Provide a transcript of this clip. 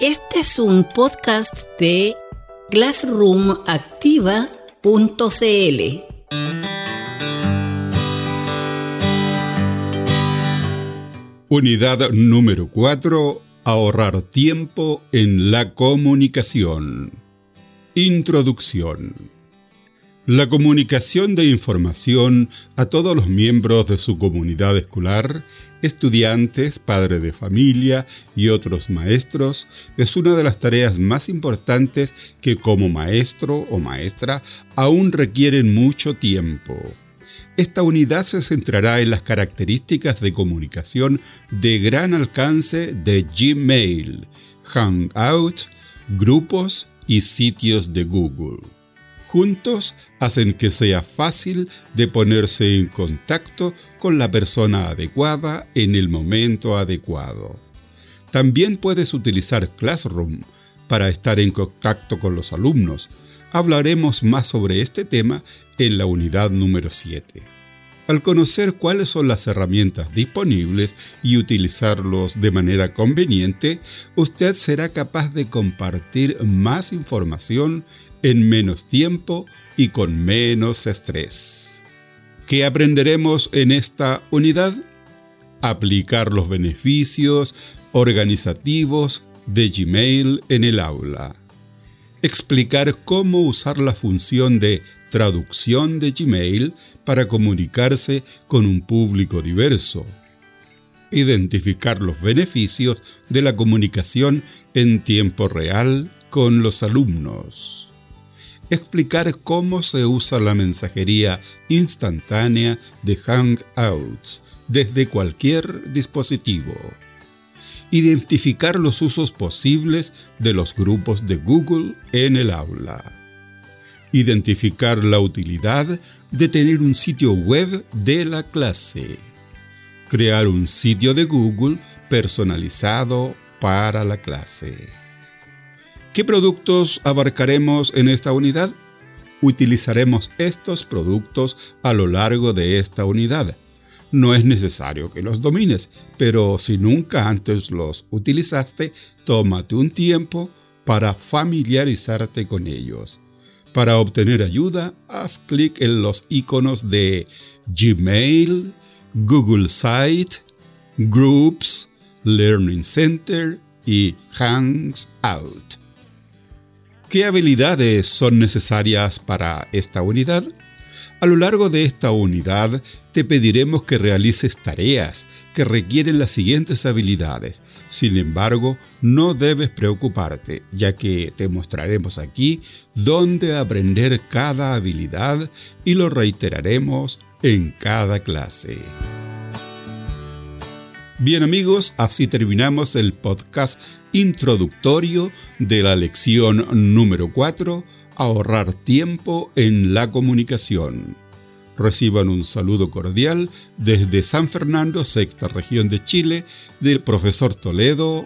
Este es un podcast de classroomactiva.cl. Unidad número 4. Ahorrar tiempo en la comunicación. Introducción. La comunicación de información a todos los miembros de su comunidad escolar, estudiantes, padres de familia y otros maestros es una de las tareas más importantes que como maestro o maestra aún requieren mucho tiempo. Esta unidad se centrará en las características de comunicación de gran alcance de Gmail, Hangout, grupos y sitios de Google juntos hacen que sea fácil de ponerse en contacto con la persona adecuada en el momento adecuado. También puedes utilizar Classroom para estar en contacto con los alumnos. Hablaremos más sobre este tema en la unidad número 7. Al conocer cuáles son las herramientas disponibles y utilizarlos de manera conveniente, usted será capaz de compartir más información en menos tiempo y con menos estrés. ¿Qué aprenderemos en esta unidad? Aplicar los beneficios organizativos de Gmail en el aula. Explicar cómo usar la función de traducción de Gmail para comunicarse con un público diverso. Identificar los beneficios de la comunicación en tiempo real con los alumnos explicar cómo se usa la mensajería instantánea de Hangouts desde cualquier dispositivo. Identificar los usos posibles de los grupos de Google en el aula. Identificar la utilidad de tener un sitio web de la clase. Crear un sitio de Google personalizado para la clase. ¿Qué productos abarcaremos en esta unidad? Utilizaremos estos productos a lo largo de esta unidad. No es necesario que los domines, pero si nunca antes los utilizaste, tómate un tiempo para familiarizarte con ellos. Para obtener ayuda, haz clic en los iconos de Gmail, Google Site, Groups, Learning Center y Hangout. ¿Qué habilidades son necesarias para esta unidad? A lo largo de esta unidad te pediremos que realices tareas que requieren las siguientes habilidades. Sin embargo, no debes preocuparte, ya que te mostraremos aquí dónde aprender cada habilidad y lo reiteraremos en cada clase. Bien amigos, así terminamos el podcast introductorio de la lección número 4, ahorrar tiempo en la comunicación. Reciban un saludo cordial desde San Fernando, sexta región de Chile, del profesor Toledo.cl.